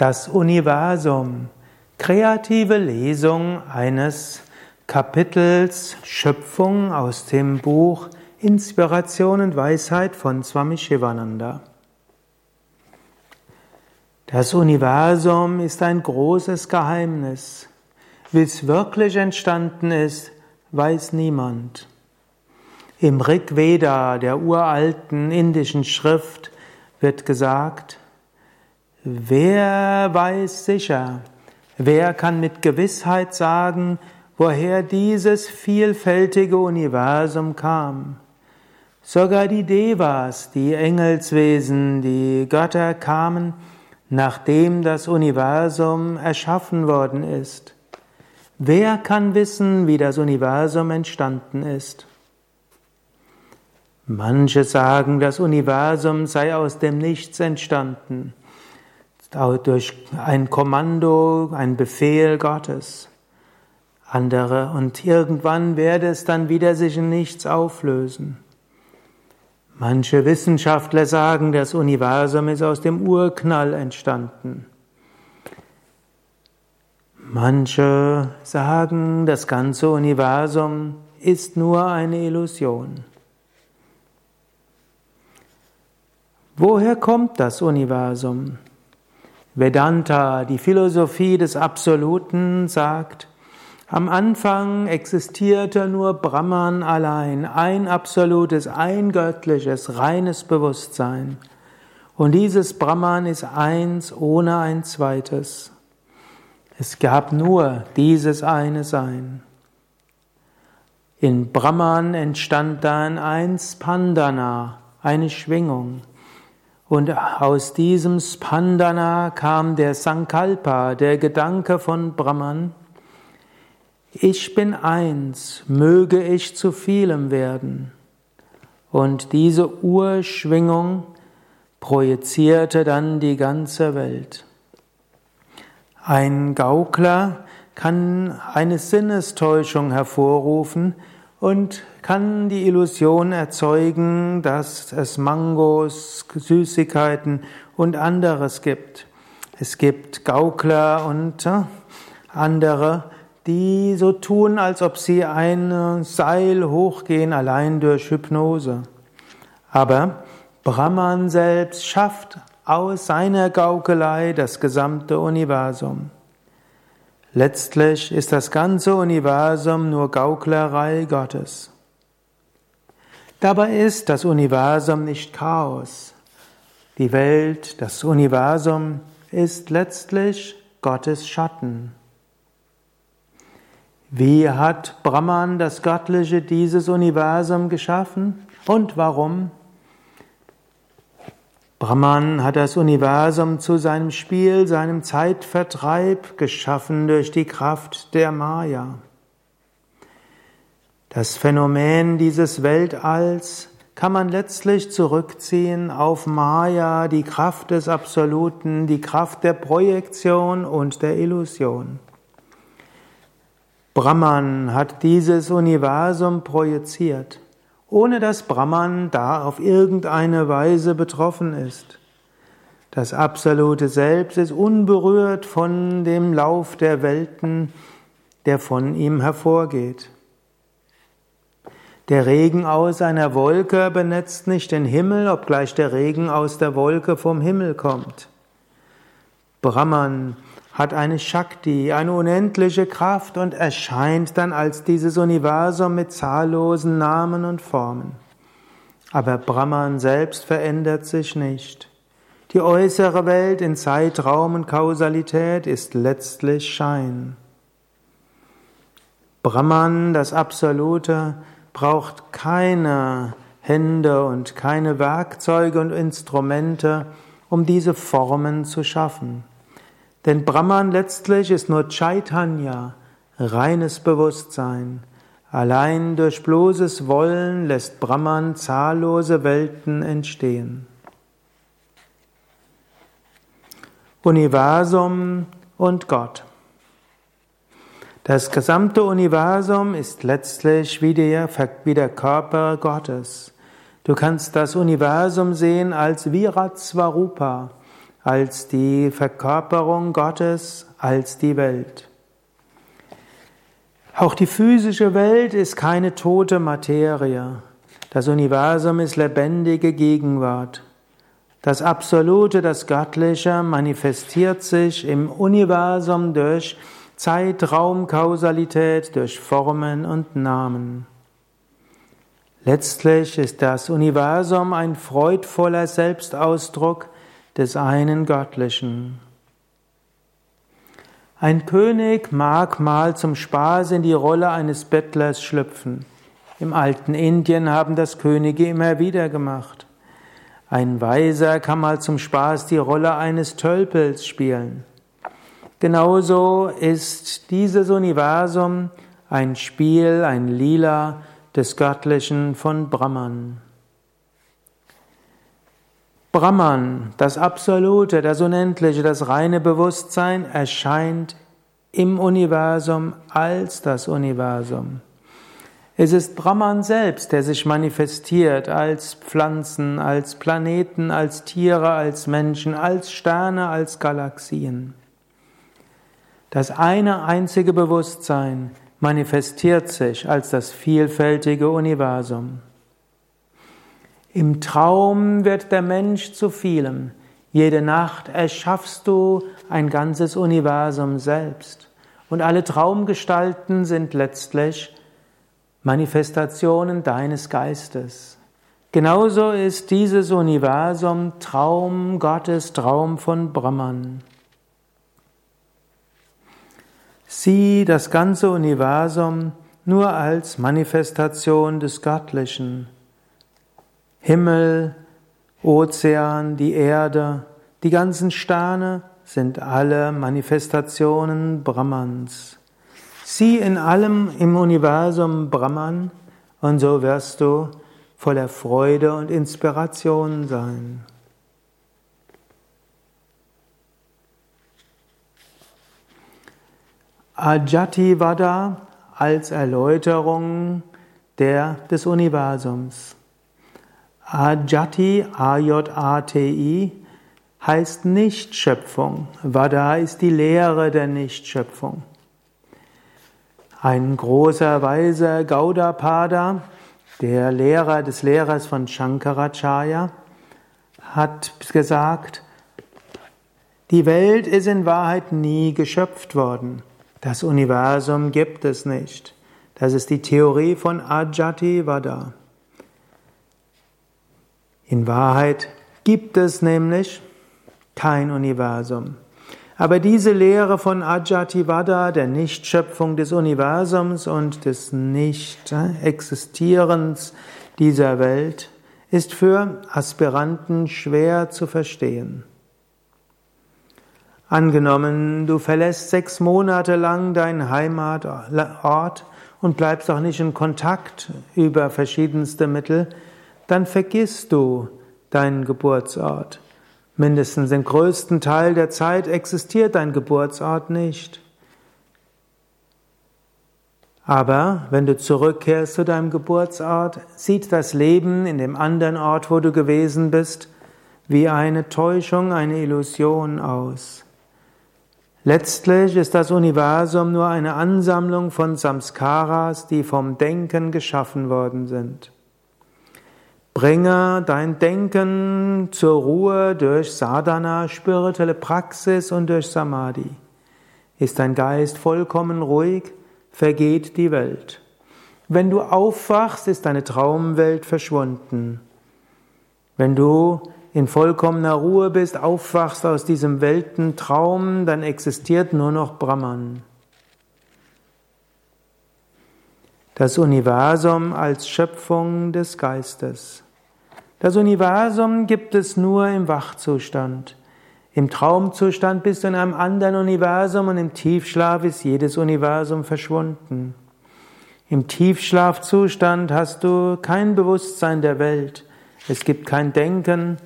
Das Universum. Kreative Lesung eines Kapitels Schöpfung aus dem Buch Inspiration und Weisheit von Swami Shivananda. Das Universum ist ein großes Geheimnis. Wie es wirklich entstanden ist, weiß niemand. Im Rig Veda, der uralten indischen Schrift, wird gesagt, Wer weiß sicher, wer kann mit Gewissheit sagen, woher dieses vielfältige Universum kam? Sogar die Devas, die Engelswesen, die Götter kamen, nachdem das Universum erschaffen worden ist. Wer kann wissen, wie das Universum entstanden ist? Manche sagen, das Universum sei aus dem Nichts entstanden durch ein Kommando, ein Befehl Gottes. Andere und irgendwann werde es dann wieder sich in nichts auflösen. Manche Wissenschaftler sagen, das Universum ist aus dem Urknall entstanden. Manche sagen, das ganze Universum ist nur eine Illusion. Woher kommt das Universum? Vedanta, die Philosophie des Absoluten, sagt, am Anfang existierte nur Brahman allein, ein absolutes, ein göttliches, reines Bewusstsein. Und dieses Brahman ist eins ohne ein zweites. Es gab nur dieses eine Sein. In Brahman entstand dann ein Spandana, eine Schwingung. Und aus diesem Spandana kam der Sankalpa, der Gedanke von Brahman. Ich bin eins, möge ich zu vielem werden. Und diese Urschwingung projizierte dann die ganze Welt. Ein Gaukler kann eine Sinnestäuschung hervorrufen, und kann die Illusion erzeugen, dass es Mangos, Süßigkeiten und anderes gibt. Es gibt Gaukler und äh, andere, die so tun, als ob sie ein Seil hochgehen, allein durch Hypnose. Aber Brahman selbst schafft aus seiner Gaukelei das gesamte Universum. Letztlich ist das ganze Universum nur Gauklerei Gottes. Dabei ist das Universum nicht Chaos. Die Welt, das Universum ist letztlich Gottes Schatten. Wie hat Brahman das Göttliche dieses Universum geschaffen und warum? Brahman hat das Universum zu seinem Spiel, seinem Zeitvertreib geschaffen durch die Kraft der Maya. Das Phänomen dieses Weltalls kann man letztlich zurückziehen auf Maya, die Kraft des Absoluten, die Kraft der Projektion und der Illusion. Brahman hat dieses Universum projiziert ohne dass Brahman da auf irgendeine Weise betroffen ist. Das absolute Selbst ist unberührt von dem Lauf der Welten, der von ihm hervorgeht. Der Regen aus einer Wolke benetzt nicht den Himmel, obgleich der Regen aus der Wolke vom Himmel kommt. Brahman hat eine Shakti, eine unendliche Kraft und erscheint dann als dieses Universum mit zahllosen Namen und Formen. Aber Brahman selbst verändert sich nicht. Die äußere Welt in Zeitraum und Kausalität ist letztlich Schein. Brahman, das Absolute, braucht keine Hände und keine Werkzeuge und Instrumente, um diese Formen zu schaffen. Denn Brahman letztlich ist nur Chaitanya, reines Bewusstsein. Allein durch bloßes Wollen lässt Brahman zahllose Welten entstehen. Universum und Gott. Das gesamte Universum ist letztlich wie der, wie der Körper Gottes. Du kannst das Universum sehen als Virat Svarupa als die Verkörperung Gottes, als die Welt. Auch die physische Welt ist keine tote Materie. Das Universum ist lebendige Gegenwart. Das Absolute, das Göttliche manifestiert sich im Universum durch Zeitraumkausalität, durch Formen und Namen. Letztlich ist das Universum ein freudvoller Selbstausdruck des einen Göttlichen. Ein König mag mal zum Spaß in die Rolle eines Bettlers schlüpfen. Im alten Indien haben das Könige immer wieder gemacht. Ein Weiser kann mal zum Spaß die Rolle eines Tölpels spielen. Genauso ist dieses Universum ein Spiel, ein Lila des Göttlichen von Brahman. Brahman, das Absolute, das Unendliche, das reine Bewusstsein erscheint im Universum als das Universum. Es ist Brahman selbst, der sich manifestiert als Pflanzen, als Planeten, als Tiere, als Menschen, als Sterne, als Galaxien. Das eine einzige Bewusstsein manifestiert sich als das vielfältige Universum. Im Traum wird der Mensch zu vielem. Jede Nacht erschaffst du ein ganzes Universum selbst. Und alle Traumgestalten sind letztlich Manifestationen deines Geistes. Genauso ist dieses Universum Traum Gottes, Traum von Brahman. Sieh das ganze Universum nur als Manifestation des Göttlichen. Himmel, Ozean, die Erde, die ganzen Sterne sind alle Manifestationen Brahmans. Sieh in allem im Universum Brahman und so wirst du voller Freude und Inspiration sein. Ajati Vada als Erläuterung der, des Universums. Ajati, A-J-A-T-I, heißt Nichtschöpfung. Vada ist die Lehre der Nichtschöpfung. Ein großer weiser Gaudapada, der Lehrer des Lehrers von Shankaracharya, hat gesagt, die Welt ist in Wahrheit nie geschöpft worden. Das Universum gibt es nicht. Das ist die Theorie von Ajati Vada. In Wahrheit gibt es nämlich kein Universum. Aber diese Lehre von Ajativada, der Nichtschöpfung des Universums und des Nicht-Existierens dieser Welt, ist für Aspiranten schwer zu verstehen. Angenommen, du verlässt sechs Monate lang deinen Heimatort und bleibst auch nicht in Kontakt über verschiedenste Mittel, dann vergisst du deinen Geburtsort. Mindestens den größten Teil der Zeit existiert dein Geburtsort nicht. Aber wenn du zurückkehrst zu deinem Geburtsort, sieht das Leben in dem anderen Ort, wo du gewesen bist, wie eine Täuschung, eine Illusion aus. Letztlich ist das Universum nur eine Ansammlung von Samskaras, die vom Denken geschaffen worden sind. Bringe dein Denken zur Ruhe durch Sadhana, spirituelle Praxis und durch Samadhi. Ist dein Geist vollkommen ruhig, vergeht die Welt. Wenn du aufwachst, ist deine Traumwelt verschwunden. Wenn du in vollkommener Ruhe bist, aufwachst aus diesem Weltentraum, dann existiert nur noch Brahman. Das Universum als Schöpfung des Geistes. Das Universum gibt es nur im Wachzustand. Im Traumzustand bist du in einem anderen Universum und im Tiefschlaf ist jedes Universum verschwunden. Im Tiefschlafzustand hast du kein Bewusstsein der Welt. Es gibt kein Denken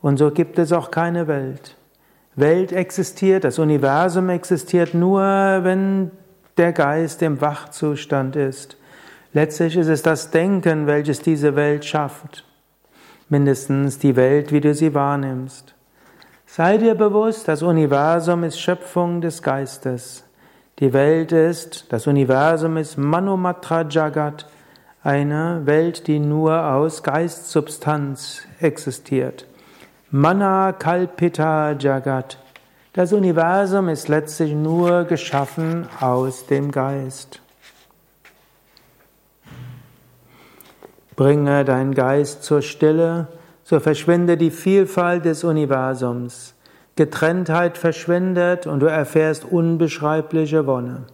und so gibt es auch keine Welt. Welt existiert, das Universum existiert nur, wenn der Geist im Wachzustand ist. Letztlich ist es das Denken, welches diese Welt schafft mindestens die Welt, wie du sie wahrnimmst. Sei dir bewusst, das Universum ist Schöpfung des Geistes. Die Welt ist, das Universum ist Manumatra Jagat, eine Welt, die nur aus Geistsubstanz existiert. Mana Kalpita Jagat. Das Universum ist letztlich nur geschaffen aus dem Geist. Bringe deinen Geist zur Stille, so verschwinde die Vielfalt des Universums. Getrenntheit verschwindet und du erfährst unbeschreibliche Wonne.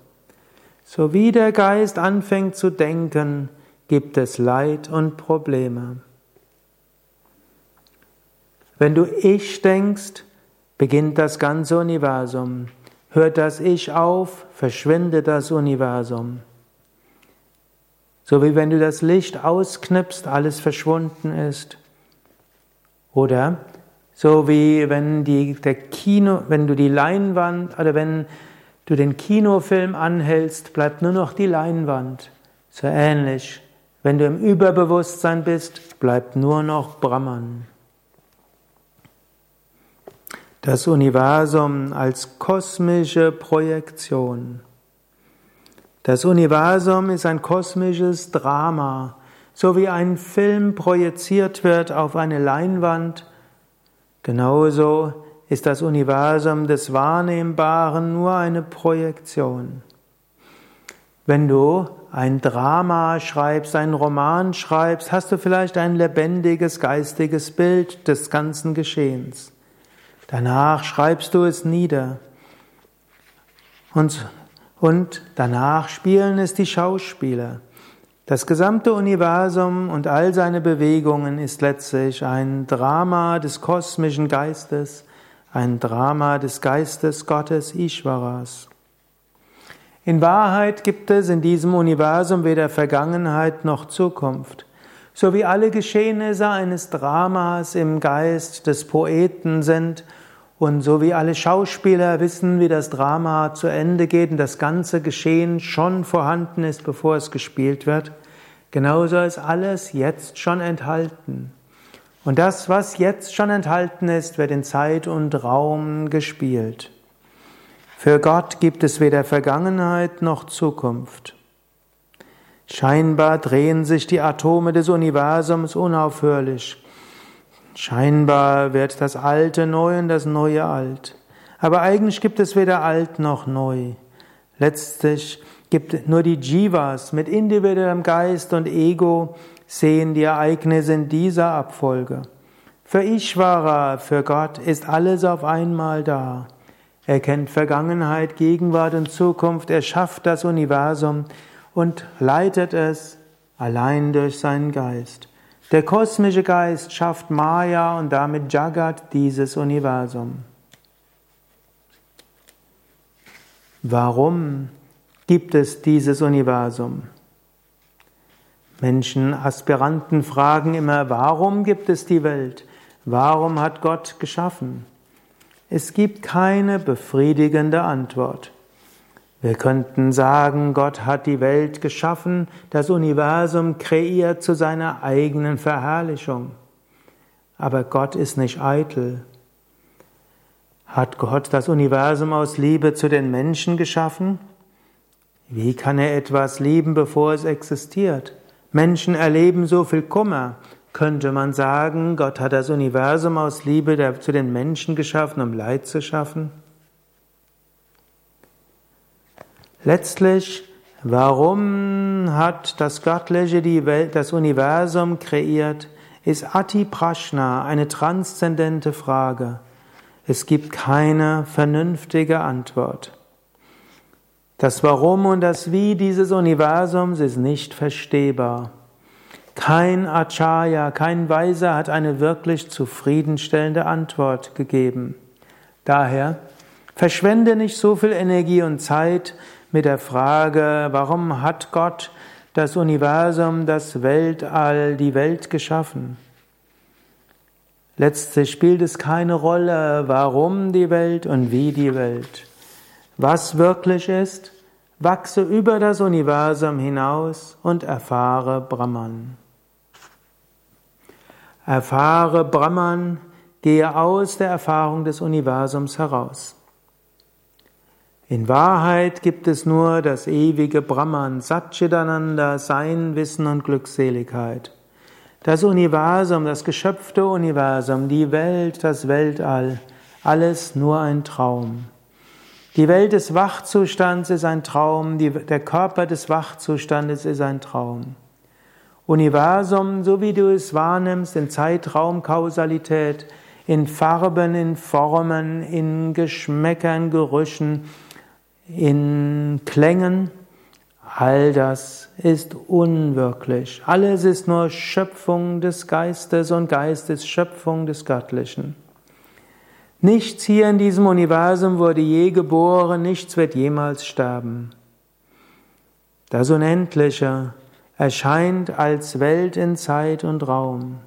So wie der Geist anfängt zu denken, gibt es Leid und Probleme. Wenn du Ich denkst, beginnt das ganze Universum. Hört das Ich auf, verschwindet das Universum. So wie wenn du das Licht ausknipst, alles verschwunden ist. Oder so wie wenn die, der Kino, wenn du die Leinwand oder wenn du den Kinofilm anhältst, bleibt nur noch die Leinwand. So ähnlich. Wenn du im Überbewusstsein bist, bleibt nur noch Brahman. Das Universum als kosmische Projektion. Das Universum ist ein kosmisches Drama. So wie ein Film projiziert wird auf eine Leinwand, genauso ist das Universum des Wahrnehmbaren nur eine Projektion. Wenn du ein Drama schreibst, einen Roman schreibst, hast du vielleicht ein lebendiges geistiges Bild des ganzen Geschehens. Danach schreibst du es nieder. Und, und danach spielen es die Schauspieler. Das gesamte Universum und all seine Bewegungen ist letztlich ein Drama des kosmischen Geistes, ein Drama des Geistes Gottes Ishvaras. In Wahrheit gibt es in diesem Universum weder Vergangenheit noch Zukunft. So wie alle Geschehnisse eines Dramas im Geist des Poeten sind und so wie alle Schauspieler wissen, wie das Drama zu Ende geht und das ganze Geschehen schon vorhanden ist, bevor es gespielt wird, genauso ist alles jetzt schon enthalten. Und das, was jetzt schon enthalten ist, wird in Zeit und Raum gespielt. Für Gott gibt es weder Vergangenheit noch Zukunft. Scheinbar drehen sich die Atome des Universums unaufhörlich. Scheinbar wird das Alte neu und das Neue alt. Aber eigentlich gibt es weder alt noch neu. Letztlich gibt nur die Jivas mit individuellem Geist und Ego sehen die Ereignisse in dieser Abfolge. Für Ishvara, für Gott ist alles auf einmal da. Er kennt Vergangenheit, Gegenwart und Zukunft. Er schafft das Universum und leitet es allein durch seinen Geist. Der kosmische Geist schafft Maya und damit Jagat, dieses Universum. Warum gibt es dieses Universum? Menschen, Aspiranten fragen immer, warum gibt es die Welt? Warum hat Gott geschaffen? Es gibt keine befriedigende Antwort. Wir könnten sagen, Gott hat die Welt geschaffen, das Universum kreiert zu seiner eigenen Verherrlichung. Aber Gott ist nicht eitel. Hat Gott das Universum aus Liebe zu den Menschen geschaffen? Wie kann er etwas lieben, bevor es existiert? Menschen erleben so viel Kummer, könnte man sagen, Gott hat das Universum aus Liebe zu den Menschen geschaffen, um Leid zu schaffen? Letztlich, warum hat das Göttliche die Welt, das Universum kreiert, ist Ati Prashna eine transzendente Frage. Es gibt keine vernünftige Antwort. Das Warum und das Wie dieses Universums ist nicht verstehbar. Kein Acharya, kein Weiser hat eine wirklich zufriedenstellende Antwort gegeben. Daher verschwende nicht so viel Energie und Zeit mit der Frage, warum hat Gott das Universum, das Weltall, die Welt geschaffen? Letztlich spielt es keine Rolle, warum die Welt und wie die Welt. Was wirklich ist, wachse über das Universum hinaus und erfahre Brahman. Erfahre Brahman, gehe aus der Erfahrung des Universums heraus. In Wahrheit gibt es nur das ewige Brahman, Satchitananda, Sein, Wissen und Glückseligkeit. Das Universum, das geschöpfte Universum, die Welt, das Weltall, alles nur ein Traum. Die Welt des Wachzustands ist ein Traum, die, der Körper des Wachzustandes ist ein Traum. Universum, so wie du es wahrnimmst, in Zeitraumkausalität, in Farben, in Formen, in Geschmäckern, Gerüchen, in Klängen. All das ist unwirklich. Alles ist nur Schöpfung des Geistes und Geist ist Schöpfung des Göttlichen. Nichts hier in diesem Universum wurde je geboren, nichts wird jemals sterben. Das Unendliche erscheint als Welt in Zeit und Raum.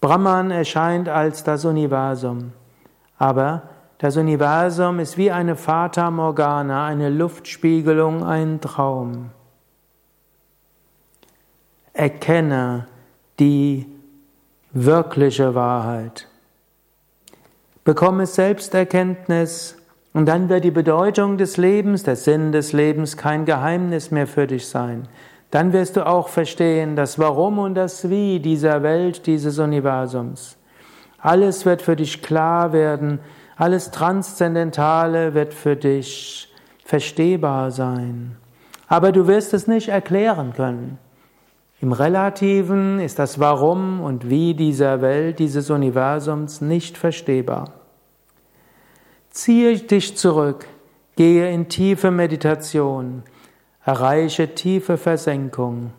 Brahman erscheint als das Universum. Aber das Universum ist wie eine Fata Morgana, eine Luftspiegelung, ein Traum. Erkenne die wirkliche Wahrheit. Bekomme Selbsterkenntnis und dann wird die Bedeutung des Lebens, der Sinn des Lebens kein Geheimnis mehr für dich sein dann wirst du auch verstehen, das Warum und das Wie dieser Welt, dieses Universums. Alles wird für dich klar werden, alles Transzendentale wird für dich verstehbar sein. Aber du wirst es nicht erklären können. Im Relativen ist das Warum und Wie dieser Welt, dieses Universums nicht verstehbar. Ziehe dich zurück, gehe in tiefe Meditation, Erreiche tiefe Versenkung.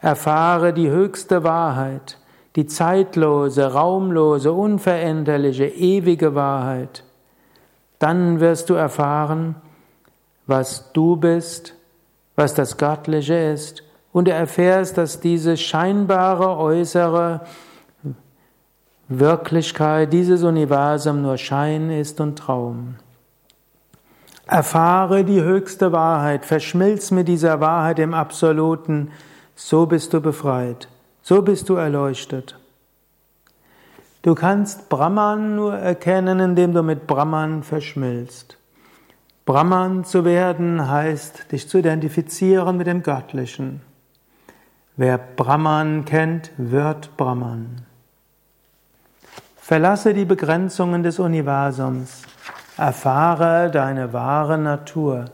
Erfahre die höchste Wahrheit, die zeitlose, raumlose, unveränderliche, ewige Wahrheit. Dann wirst du erfahren, was du bist, was das Göttliche ist, und du erfährst, dass diese scheinbare äußere Wirklichkeit, dieses Universum nur Schein ist und Traum. Erfahre die höchste Wahrheit, verschmilz mit dieser Wahrheit im Absoluten, so bist du befreit, so bist du erleuchtet. Du kannst Brahman nur erkennen, indem du mit Brahman verschmilzt. Brahman zu werden heißt, dich zu identifizieren mit dem Göttlichen. Wer Brahman kennt, wird Brahman. Verlasse die Begrenzungen des Universums. Erfahre deine wahre Natur.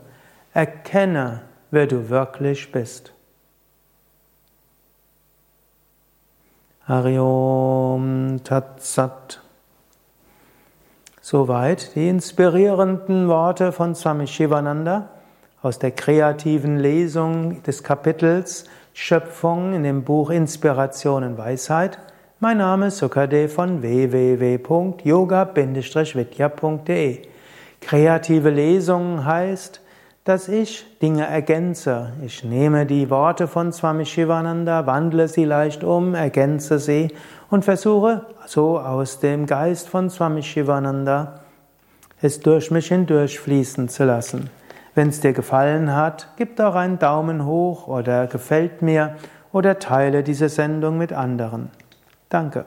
Erkenne, wer du wirklich bist. Hariom Tatsat. Soweit die inspirierenden Worte von Swami Shivananda aus der kreativen Lesung des Kapitels Schöpfung in dem Buch Inspiration und Weisheit. Mein Name ist Sukadev von www.yoga-vidya.de Kreative Lesung heißt, dass ich Dinge ergänze. Ich nehme die Worte von Swami Shivananda, wandle sie leicht um, ergänze sie und versuche so aus dem Geist von Swami Shivananda es durch mich hindurch fließen zu lassen. Wenn es dir gefallen hat, gib doch einen Daumen hoch oder gefällt mir oder teile diese Sendung mit anderen. Danke.